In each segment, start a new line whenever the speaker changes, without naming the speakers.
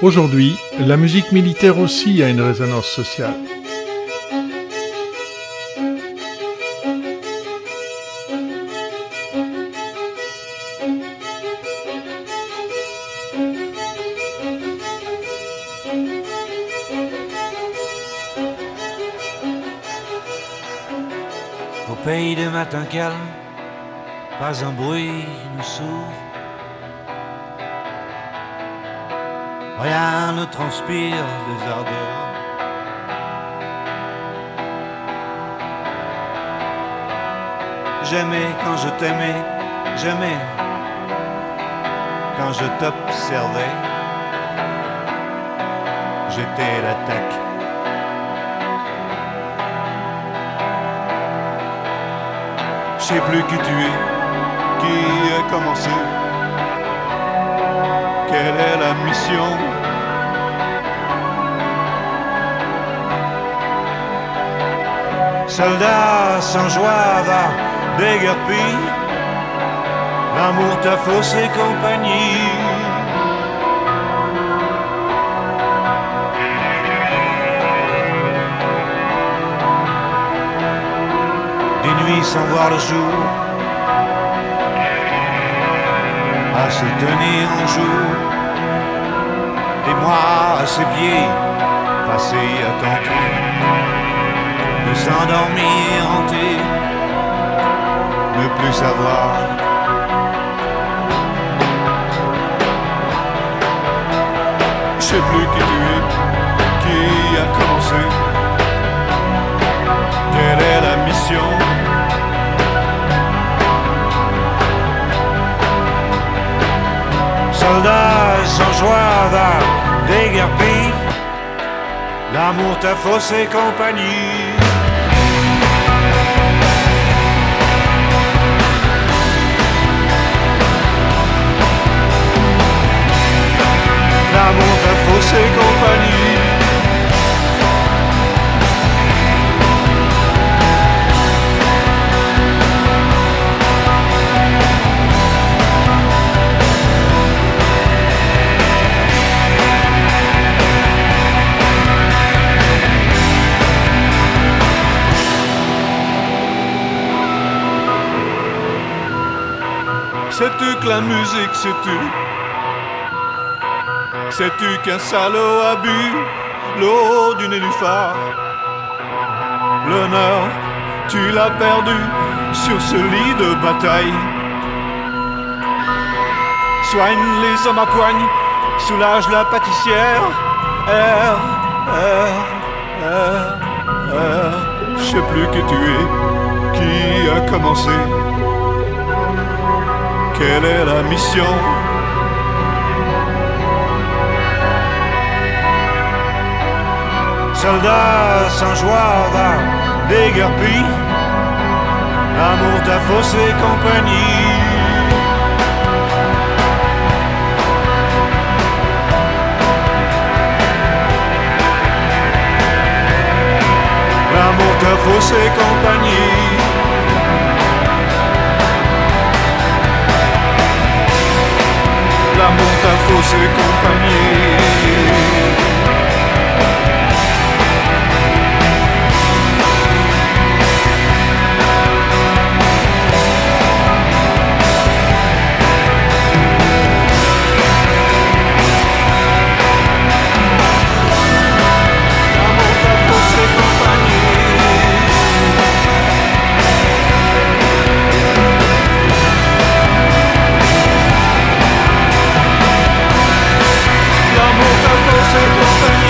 Aujourd'hui, la musique militaire aussi a une résonance sociale.
Au pays des matins calmes, pas un bruit ne sourd. Rien ne transpire des ardeurs. J'aimais quand je t'aimais, j'aimais quand je t'observais. J'étais l'attaque. Je sais plus qui tu es qui a commencé Quelle est la mission? Soldat sans joie va déguerpi L'amour t'a faussé compagnie. Des nuits sans voir le jour à se tenir en jour. Des mois à ses pieds, passés à tenter de s'endormir hanté, ne plus savoir. Je sais plus qui tu es, qui a commencé, quelle est la mission? Soldats sans joie va déguerpi. L'amour t'a faussé compagnie. L'amour t'a faussé compagnie. Sais-tu que la musique, c'est tu Sais-tu qu'un salaud a bu l'eau du nénuphar L'honneur, tu l'as perdu sur ce lit de bataille. Soigne les hommes à poigne, soulage la pâtissière. R, R, R, R. Je sais plus que tu es, qui a commencé quelle est la mission Soldat sans joie va déguerpi, l'amour t'a faussé compagnie. L'amour t'a faussé compagnie. L'amour t'a faussé compagnie. se companhia.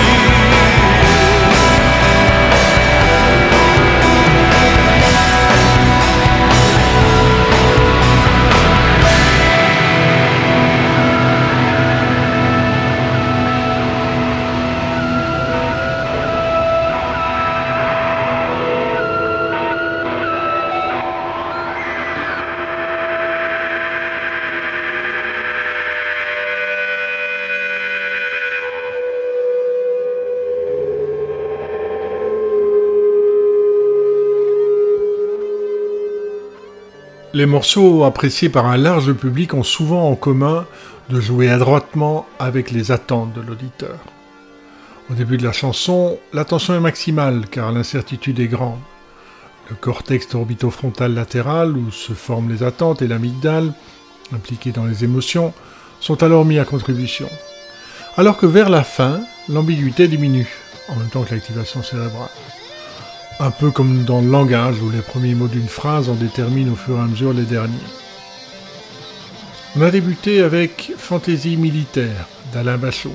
Les morceaux appréciés par un large public ont souvent en commun de jouer adroitement avec les attentes de l'auditeur. Au début de la chanson, l'attention est maximale car l'incertitude est grande. Le cortex orbitofrontal latéral, où se forment les attentes, et l'amygdale, impliquée dans les émotions, sont alors mis à contribution. Alors que vers la fin, l'ambiguïté diminue, en même temps que l'activation cérébrale. Un peu comme dans le langage où les premiers mots d'une phrase en déterminent au fur et à mesure les derniers. On a débuté avec Fantaisie militaire d'Alain Bachot.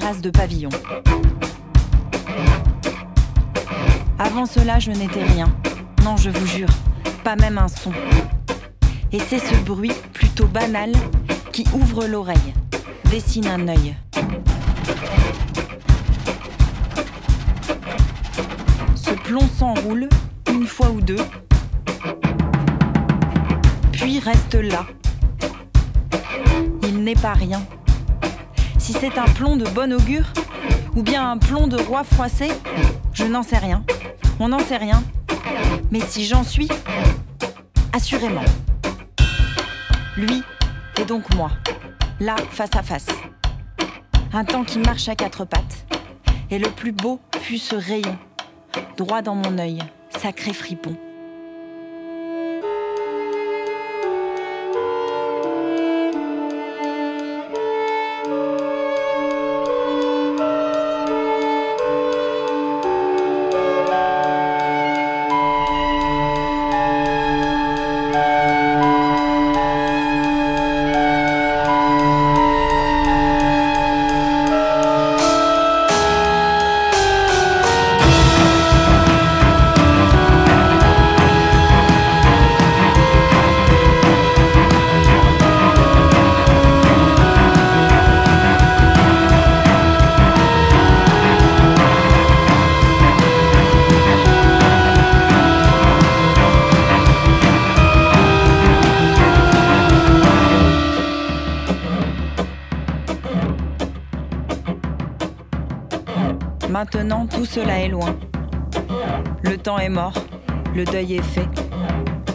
Terrasse de pavillon. Avant cela, je n'étais rien. Non, je vous jure, pas même un son. Et c'est ce bruit plutôt banal qui ouvre l'oreille, dessine un œil. Ce plomb s'enroule une fois ou deux reste là. Il n'est pas rien. Si c'est un plomb de bon augure, ou bien un plomb de roi froissé, je n'en sais rien. On n'en sait rien. Mais si j'en suis, assurément. Lui et donc moi, là, face à face. Un temps qui marche à quatre pattes. Et le plus beau fut ce rayon, droit dans mon œil, sacré fripon.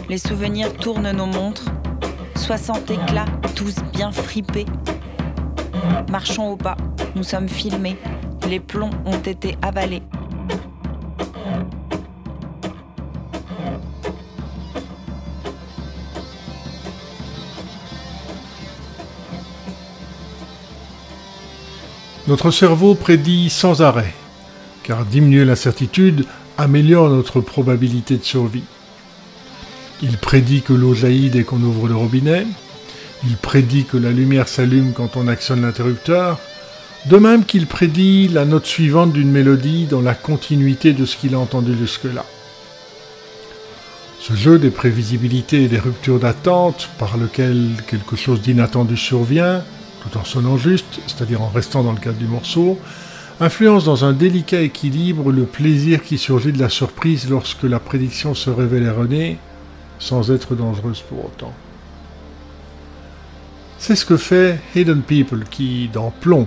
Les souvenirs tournent nos montres. 60 éclats, tous bien fripés. Marchons au pas, nous sommes filmés. Les plombs ont été avalés.
Notre cerveau prédit sans arrêt car diminuer l'incertitude améliore notre probabilité de survie. Il prédit que l'eau jaillit dès qu'on ouvre le robinet, il prédit que la lumière s'allume quand on actionne l'interrupteur, de même qu'il prédit la note suivante d'une mélodie dans la continuité de ce qu'il a entendu jusque-là. Ce jeu des prévisibilités et des ruptures d'attente par lequel quelque chose d'inattendu survient, tout en sonnant juste, c'est-à-dire en restant dans le cadre du morceau, influence dans un délicat équilibre le plaisir qui surgit de la surprise lorsque la prédiction se révèle erronée, sans être dangereuse pour autant. C'est ce que fait Hidden People qui, dans Plomb,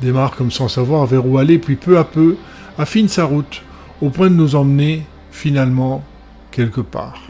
démarre comme sans savoir vers où aller, puis peu à peu affine sa route, au point de nous emmener, finalement, quelque part.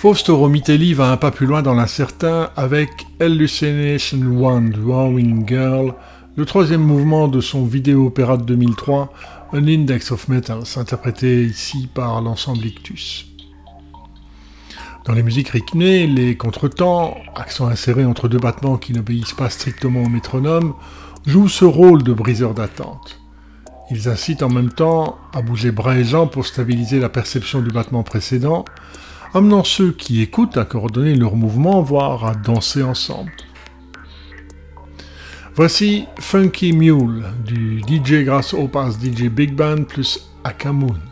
Fausto Romitelli va un pas plus loin dans l'incertain avec Hallucination One Drawing Girl, le troisième mouvement de son vidéo-opéra de 2003, An Index of Metals, interprété ici par l'ensemble Ictus. Dans les musiques rythmées, les contretemps, accents insérés entre deux battements qui n'obéissent pas strictement au métronome, jouent ce rôle de briseur d'attente. Ils incitent en même temps à bouger bras et jambes pour stabiliser la perception du battement précédent, amenant ceux qui écoutent à coordonner leurs mouvements, voire à danser ensemble. Voici Funky Mule du DJ Grasshoppers DJ Big Band plus Akamoon.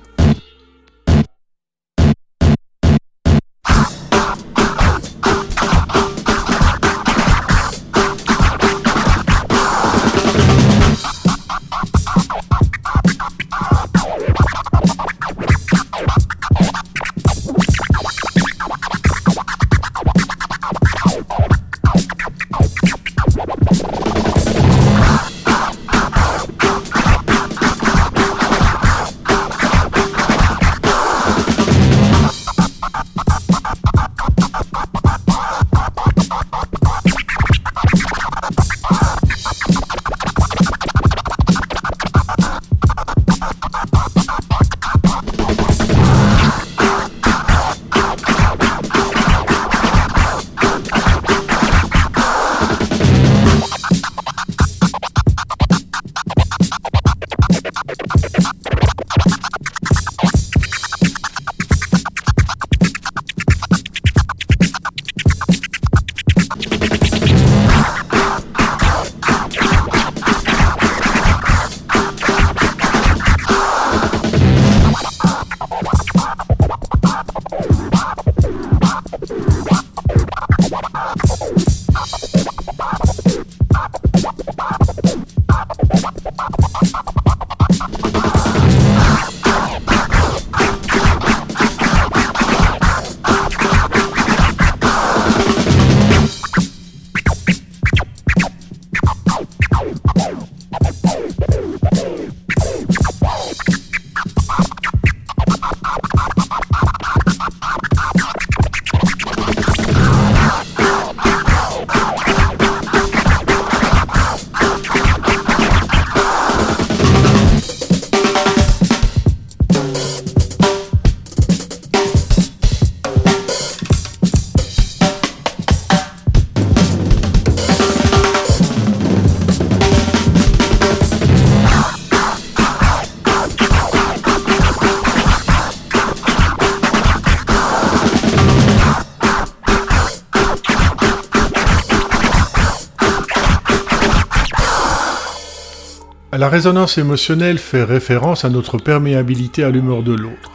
La résonance émotionnelle fait référence à notre perméabilité à l'humeur de l'autre.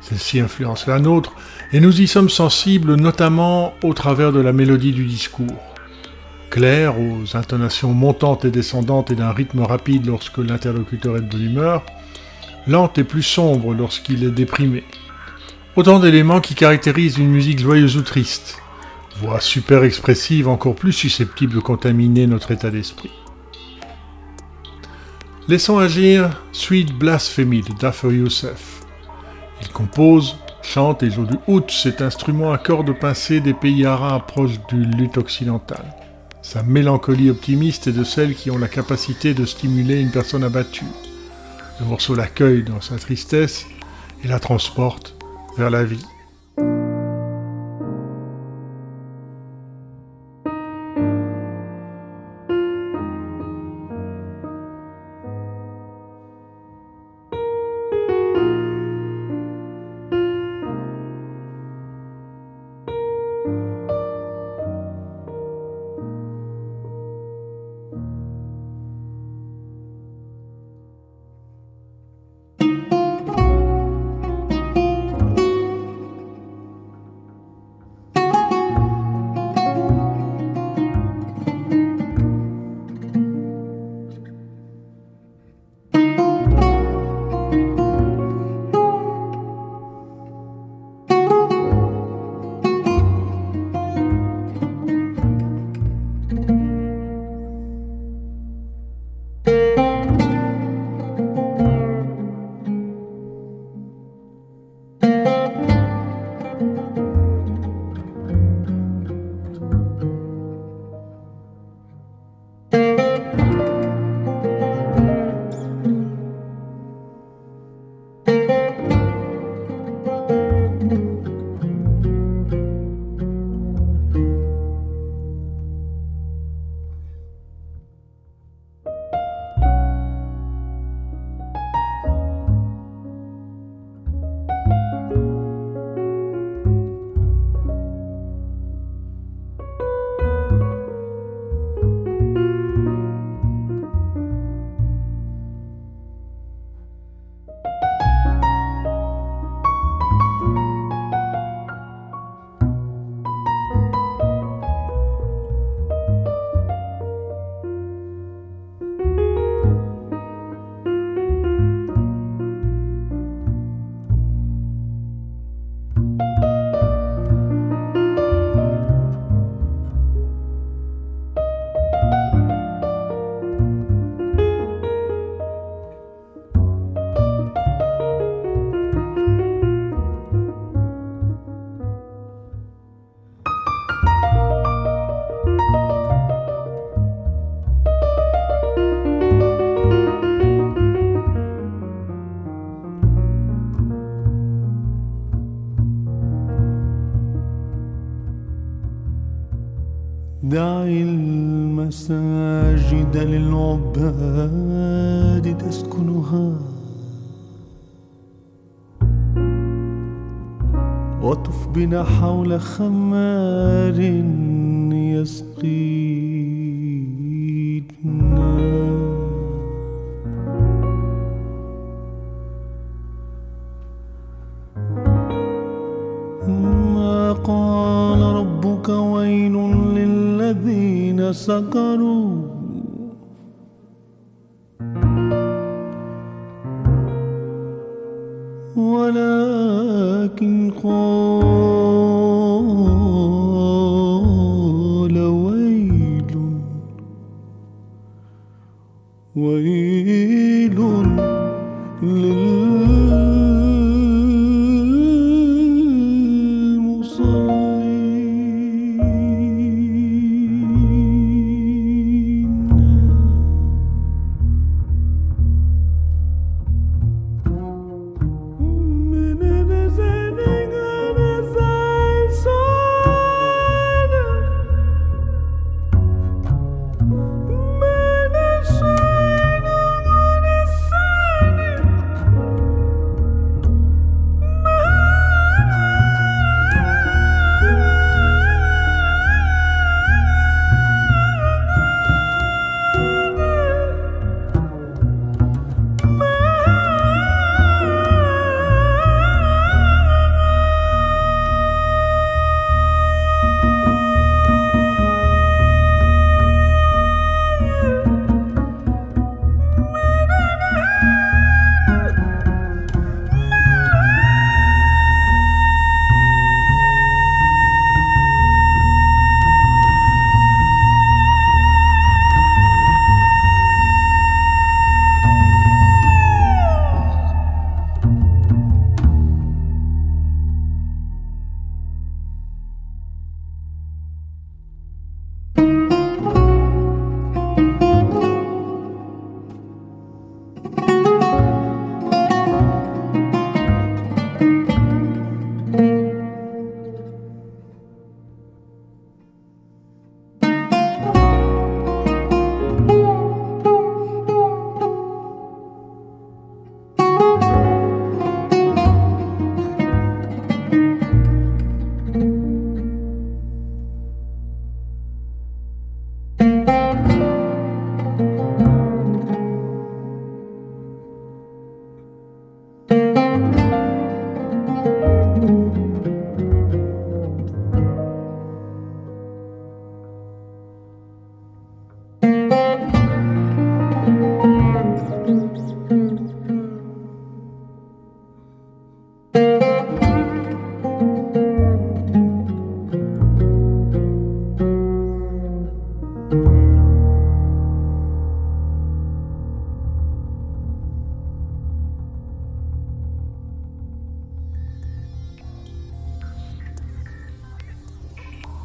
Celle-ci influence la nôtre et nous y sommes sensibles notamment au travers de la mélodie du discours. Claire, aux intonations montantes et descendantes et d'un rythme rapide lorsque l'interlocuteur est de bonne humeur, lente et plus sombre lorsqu'il est déprimé. Autant d'éléments qui caractérisent une musique joyeuse ou triste. Voix super expressive encore plus susceptible de contaminer notre état d'esprit. Laissons agir Sweet Blasphemy de Daffer Youssef. Il compose, chante et joue du oud, cet instrument à cordes pincées des pays arabes proches du lutte occidental. Sa mélancolie optimiste est de celles qui ont la capacité de stimuler une personne abattue. Le morceau l'accueille dans sa tristesse et la transporte vers la vie.
المساجد للعباد تسكنها. وطف بنا حول خمار يسقينا ما قال ربك ويل للذين سكروا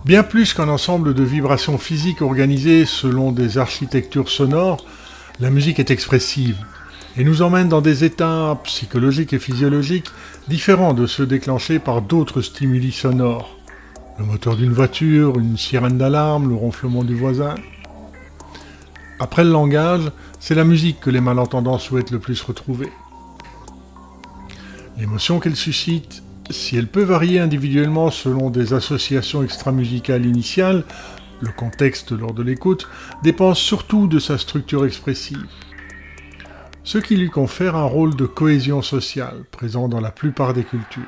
Bien plus qu'un ensemble de vibrations physiques organisées selon des architectures sonores, la musique est expressive et nous emmène dans des états psychologiques et physiologiques différents de ceux déclenchés par d'autres stimuli sonores. Le moteur d'une voiture, une sirène d'alarme, le ronflement du voisin. Après le langage, c'est la musique que les malentendants souhaitent le plus retrouver. L'émotion qu'elle suscite, si elle peut varier individuellement selon des associations extramusicales initiales, le contexte lors de l'écoute dépend surtout de sa structure expressive. Ce qui lui confère un rôle de cohésion sociale, présent dans la plupart des cultures.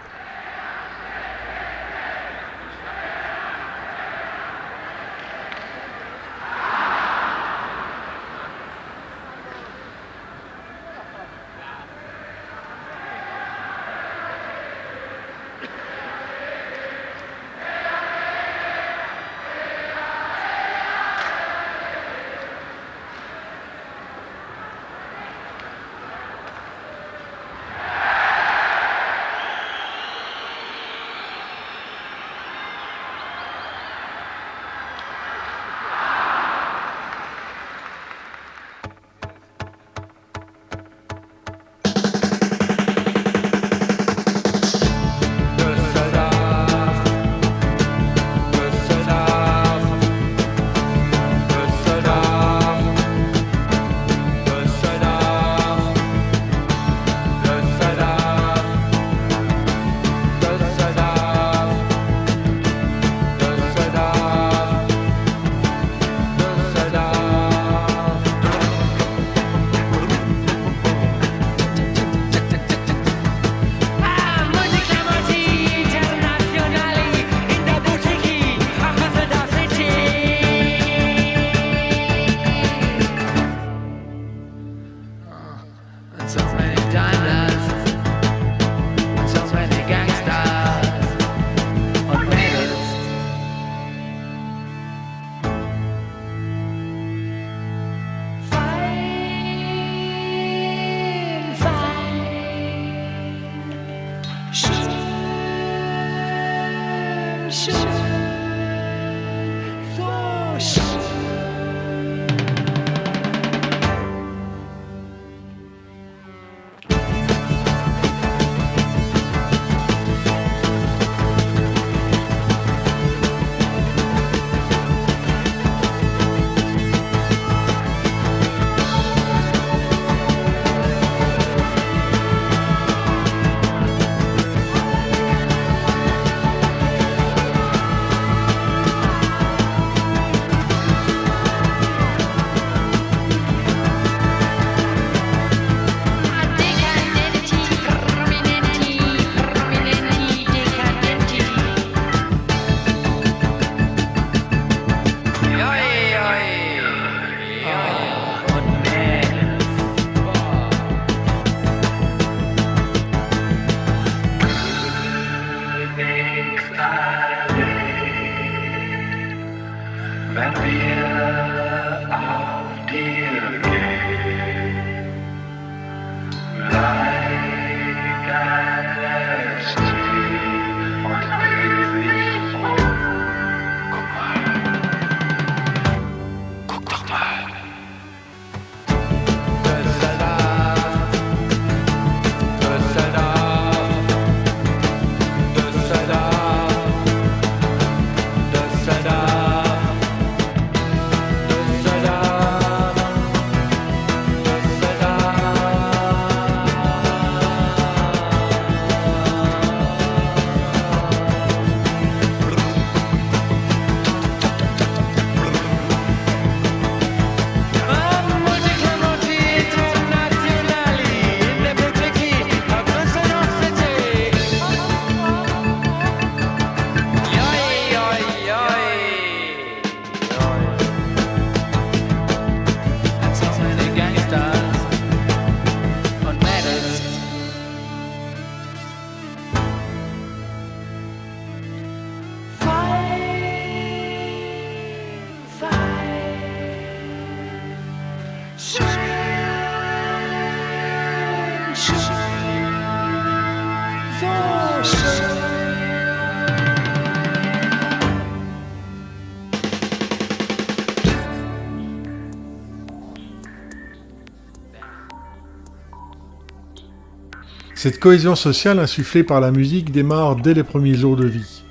Cette cohésion sociale insufflée par la musique démarre dès les premiers jours de vie.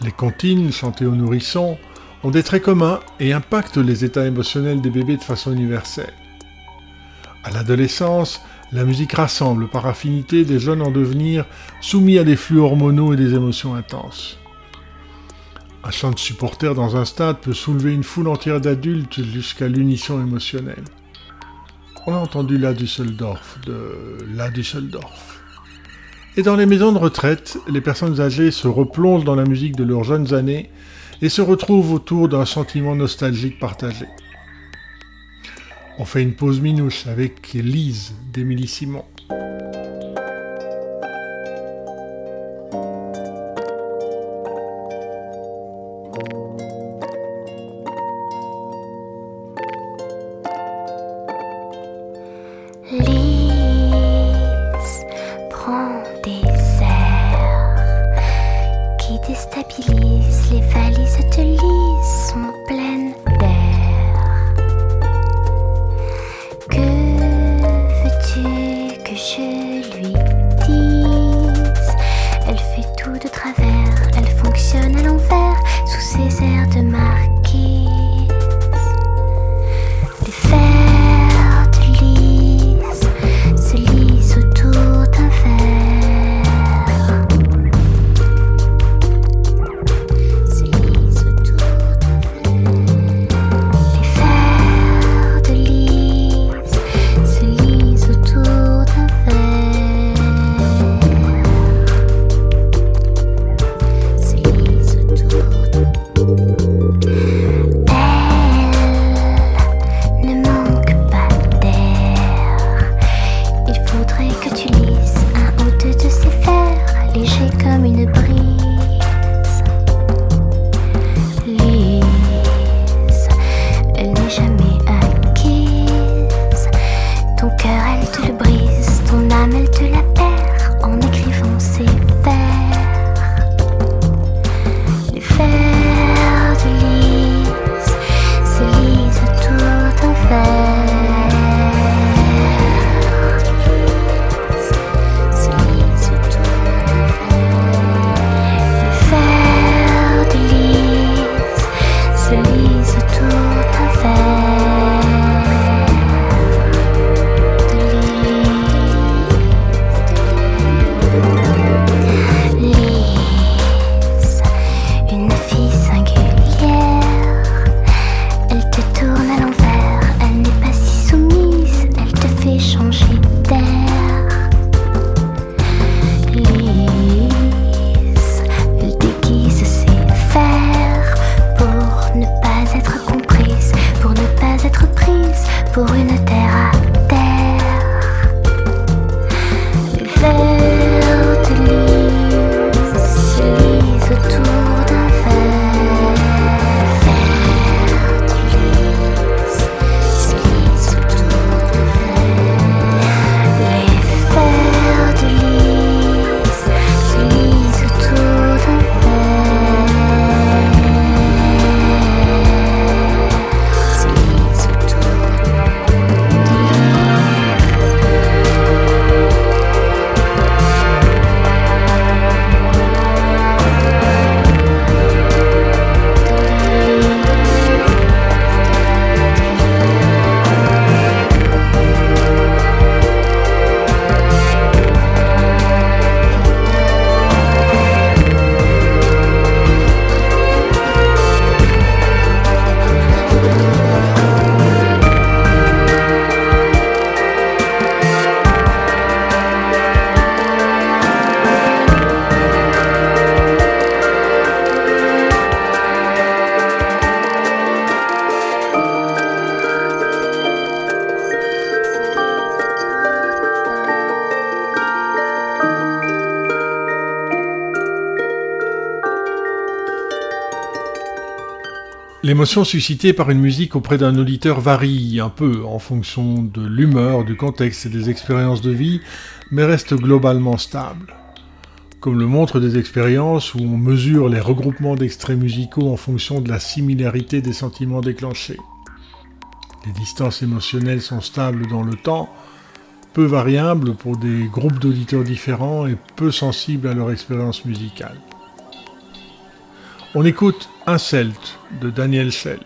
Les comptines, chantées aux nourrissons, ont des traits communs et impactent les états émotionnels des bébés de façon universelle. À l'adolescence, la musique rassemble par affinité des jeunes en devenir soumis à des flux hormonaux et des émotions intenses. Un chant de supporter dans un stade peut soulever une foule entière d'adultes jusqu'à l'unisson émotionnelle. On a entendu La Düsseldorf de La Düsseldorf. Et dans les maisons de retraite, les personnes âgées se replongent dans la musique de leurs jeunes années et se retrouvent autour d'un sentiment nostalgique partagé. On fait une pause minouche avec Lise d'Émilie Simon. L'émotion suscitée par une musique auprès d'un auditeur varie un peu en fonction de l'humeur, du contexte et des expériences de vie, mais reste globalement stable. Comme le montrent des expériences où on mesure les regroupements d'extraits musicaux en fonction de la similarité des sentiments déclenchés. Les distances émotionnelles sont stables dans le temps, peu variables pour des groupes d'auditeurs différents et peu sensibles à leur expérience musicale. On écoute Un Celte de Daniel Schell.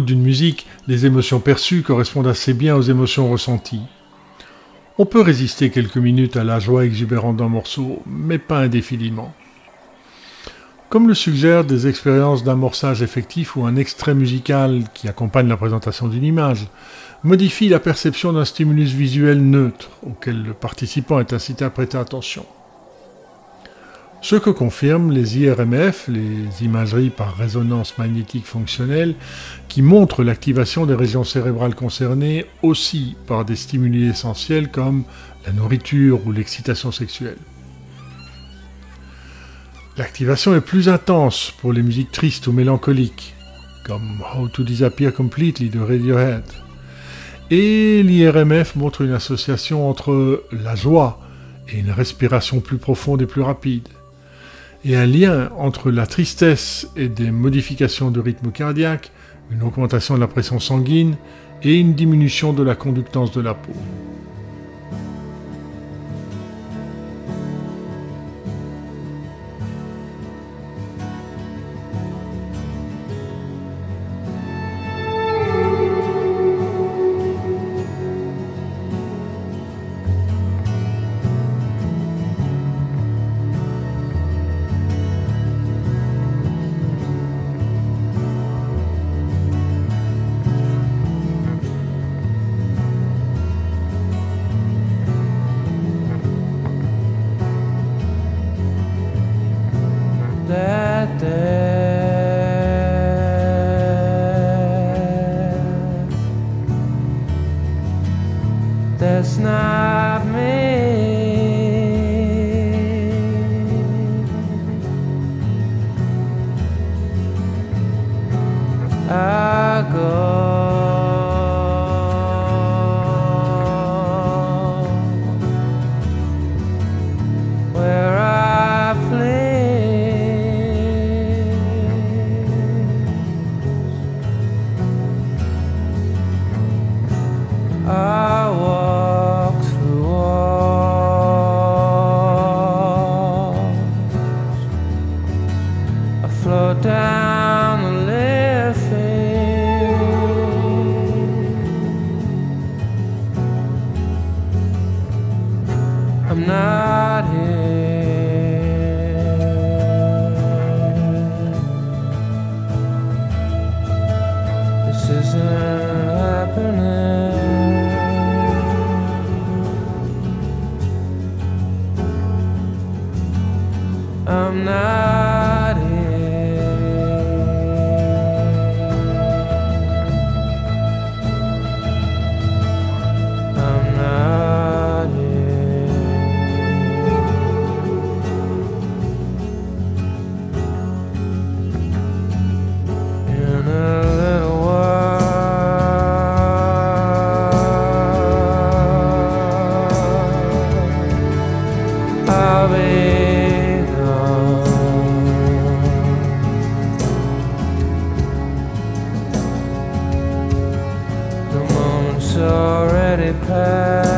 D'une musique, les émotions perçues correspondent assez bien aux émotions ressenties. On peut résister quelques minutes à la joie exubérante d'un morceau, mais pas indéfiniment. Comme le suggèrent des expériences d'amorçage effectif ou un extrait musical qui accompagne la présentation d'une image, modifie la perception d'un stimulus visuel neutre auquel le participant est incité à prêter attention. Ce que confirment les IRMF, les imageries par résonance magnétique fonctionnelle, qui montrent l'activation des régions cérébrales concernées aussi par des stimuli essentiels comme la nourriture ou l'excitation sexuelle. L'activation est plus intense pour les musiques tristes ou mélancoliques, comme How to Disappear Completely de Radiohead. Et l'IRMF montre une association entre la joie et une respiration plus profonde et plus rapide et un lien entre la tristesse et des modifications de rythme cardiaque, une augmentation de la pression sanguine et une diminution de la conductance de la peau. there. let it pass.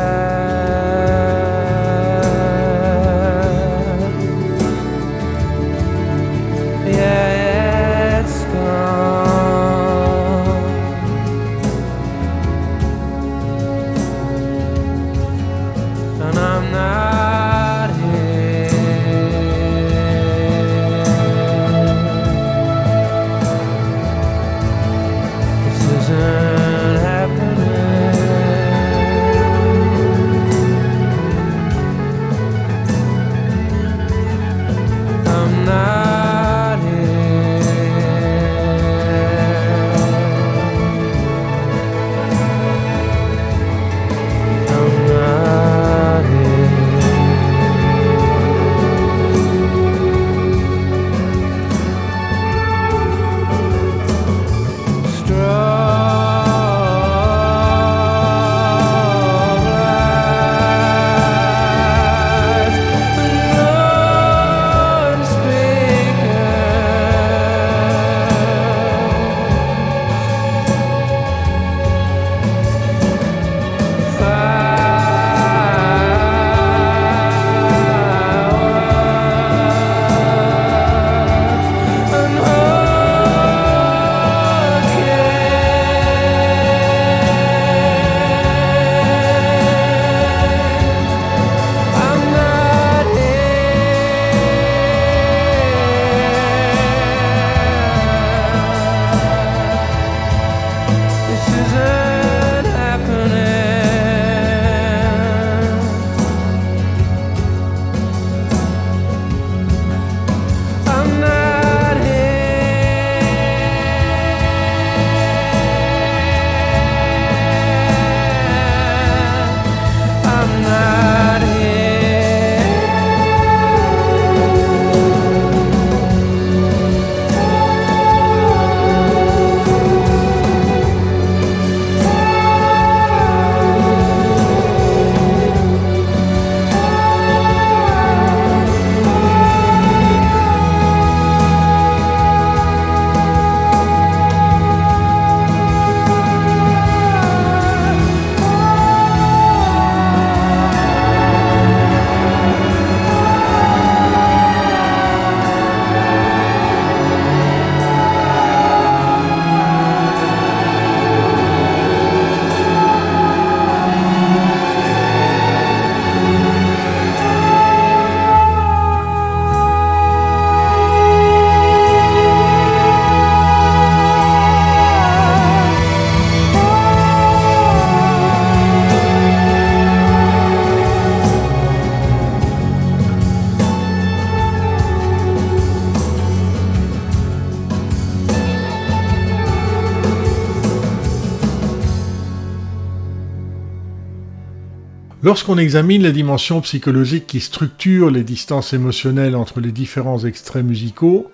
Lorsqu'on examine les dimensions psychologiques qui structurent les distances émotionnelles entre les différents extraits musicaux,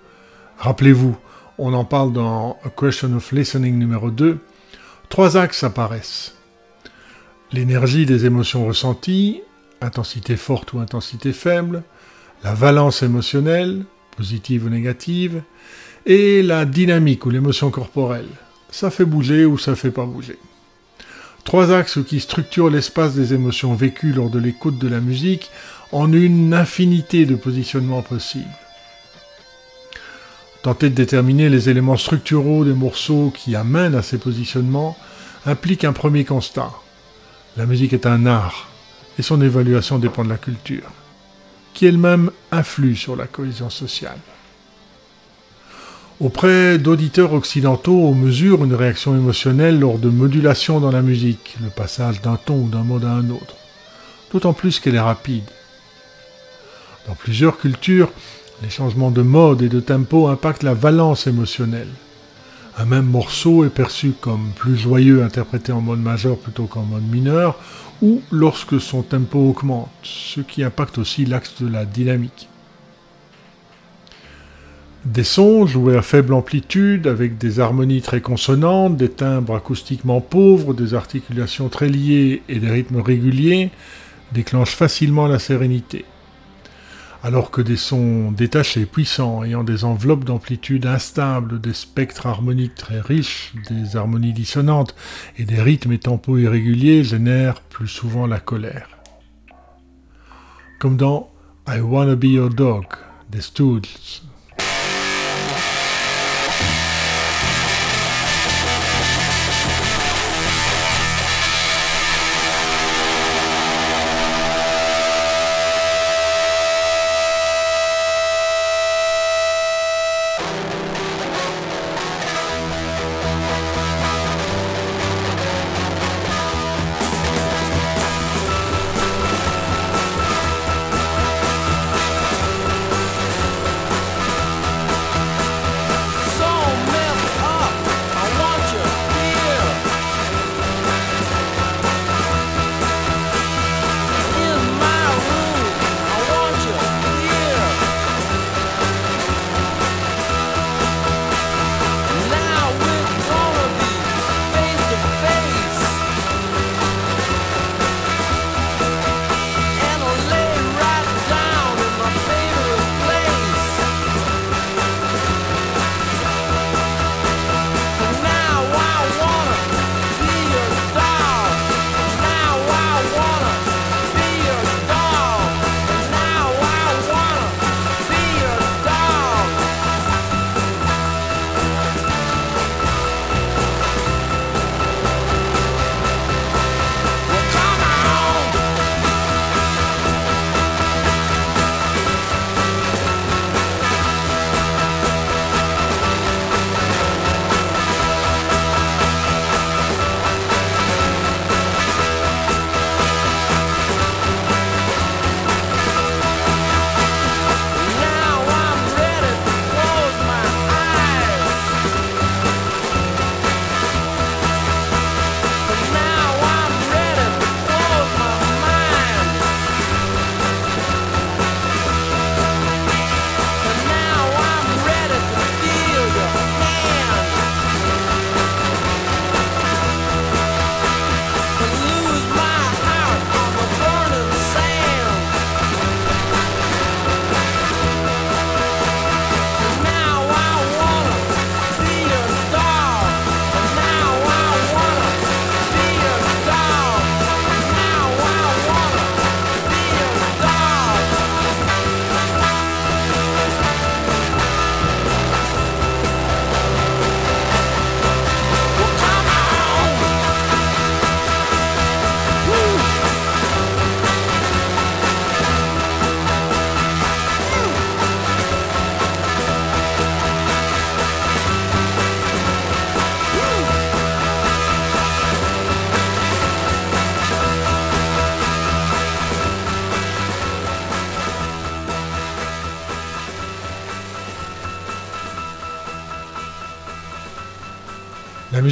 rappelez-vous, on en parle dans A Question of Listening numéro 2, trois axes apparaissent. L'énergie des émotions ressenties, intensité forte ou intensité faible, la valence émotionnelle, positive ou négative, et la dynamique ou l'émotion corporelle. Ça fait bouger ou ça fait pas bouger. Trois axes qui structurent l'espace des émotions vécues lors de l'écoute de la musique en une infinité de positionnements possibles. Tenter de déterminer les éléments structuraux des morceaux qui amènent à ces positionnements implique un premier constat. La musique est un art, et son évaluation dépend de la culture, qui elle-même influe sur la cohésion sociale. Auprès d'auditeurs occidentaux, on mesure une réaction émotionnelle lors de modulations dans la musique, le passage d'un ton ou d'un mode à un autre, d'autant plus qu'elle est rapide. Dans plusieurs cultures, les changements de mode et de tempo impactent la valence émotionnelle. Un même morceau est perçu comme plus joyeux interprété en mode majeur plutôt qu'en mode mineur, ou lorsque son tempo augmente, ce qui impacte aussi l'axe de la dynamique. Des sons joués à faible amplitude, avec des harmonies très consonantes, des timbres acoustiquement pauvres, des articulations très liées et des rythmes réguliers, déclenchent facilement la sérénité. Alors que des sons détachés, puissants, ayant des enveloppes d'amplitude instables, des spectres harmoniques très riches, des harmonies dissonantes et des rythmes et tempos irréguliers génèrent plus souvent la colère. Comme dans I Wanna Be Your Dog des Stooges.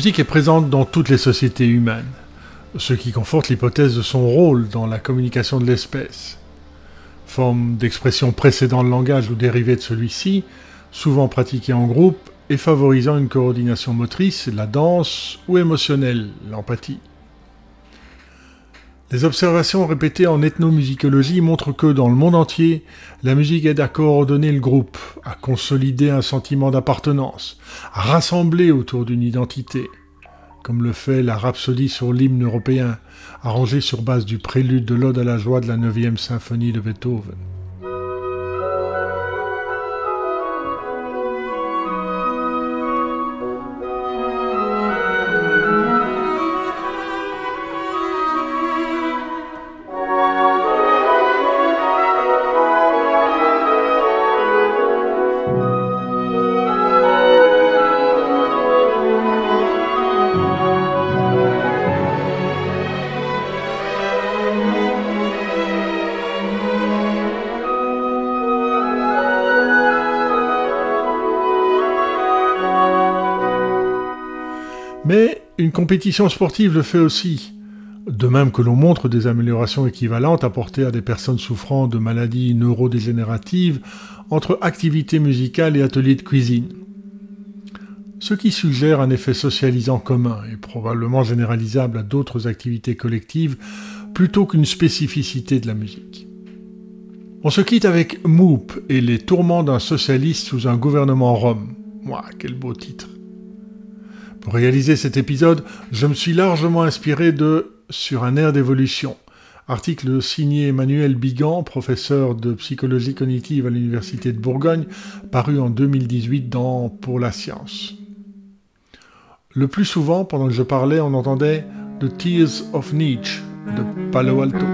Musique est présente dans toutes les sociétés humaines, ce qui conforte l'hypothèse de son rôle dans la communication de l'espèce. Forme d'expression précédant le langage ou dérivée de celui-ci, souvent pratiquée en groupe, et favorisant une coordination motrice, la danse ou émotionnelle, l'empathie. Les observations répétées en ethnomusicologie montrent que dans le monde entier, la musique aide à coordonner le groupe, à consolider un sentiment d'appartenance, à rassembler autour d'une identité, comme le fait la rhapsodie sur l'hymne européen, arrangée sur base du prélude de l'Ode à la joie de la 9e symphonie de Beethoven. Mais une compétition sportive le fait aussi. De même que l'on montre des améliorations équivalentes apportées à des personnes souffrant de maladies neurodégénératives entre activité musicale et atelier de cuisine. Ce qui suggère un effet socialisant commun et probablement généralisable à d'autres activités collectives plutôt qu'une spécificité de la musique. On se quitte avec Moop et les tourments d'un socialiste sous un gouvernement rome. Ouah, quel beau titre. Pour réaliser cet épisode, je me suis largement inspiré de Sur un air d'évolution, article signé Emmanuel Bigan, professeur de psychologie cognitive à l'Université de Bourgogne, paru en 2018 dans Pour la science. Le plus souvent, pendant que je parlais, on entendait The Tears of Nietzsche de Palo Alto.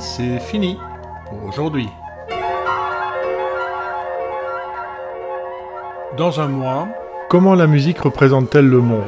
C'est fini pour aujourd'hui. Dans un mois, comment la musique représente-t-elle le monde?